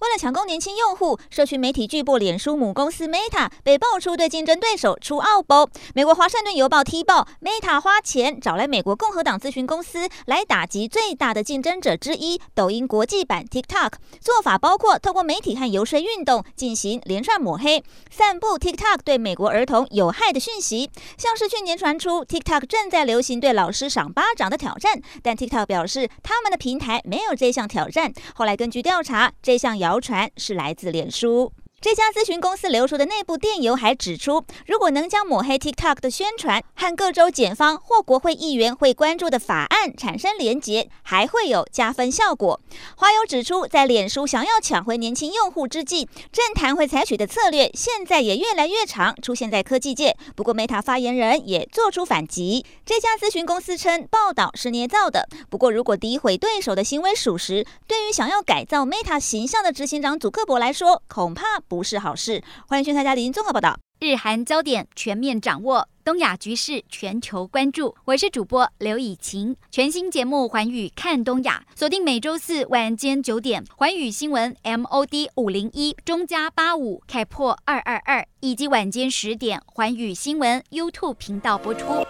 为了抢攻年轻用户，社群媒体巨擘脸书母公司 Meta 被爆出对竞争对手出奥步。美国华盛顿邮报踢爆，Meta 花钱找来美国共和党咨询公司来打击最大的竞争者之一——抖音国际版 TikTok。做法包括透过媒体和游说运动进行连串抹黑，散布 TikTok 对美国儿童有害的讯息。像是去年传出 TikTok 正在流行对老师赏巴掌的挑战，但 TikTok 表示他们的平台没有这项挑战。后来根据调查，这项谣。谣传是来自脸书。这家咨询公司流出的内部电邮还指出，如果能将抹黑 TikTok 的宣传和各州检方或国会议员会关注的法案产生连结，还会有加分效果。华友指出，在脸书想要抢回年轻用户之际，政坛会采取的策略现在也越来越常出现在科技界。不过，Meta 发言人也做出反击。这家咨询公司称报道是捏造的。不过，如果诋毁对手的行为属实，对于想要改造 Meta 形象的执行长祖克伯来说，恐怕。不是好事。欢迎宣台嘉玲综合报道，日韩焦点全面掌握，东亚局势全球关注。我是主播刘以晴，全新节目《寰宇看东亚》，锁定每周四晚间九点，寰宇新闻 MOD 五零一中加八五开破二二二，以及晚间十点，寰宇新闻 YouTube 频道播出。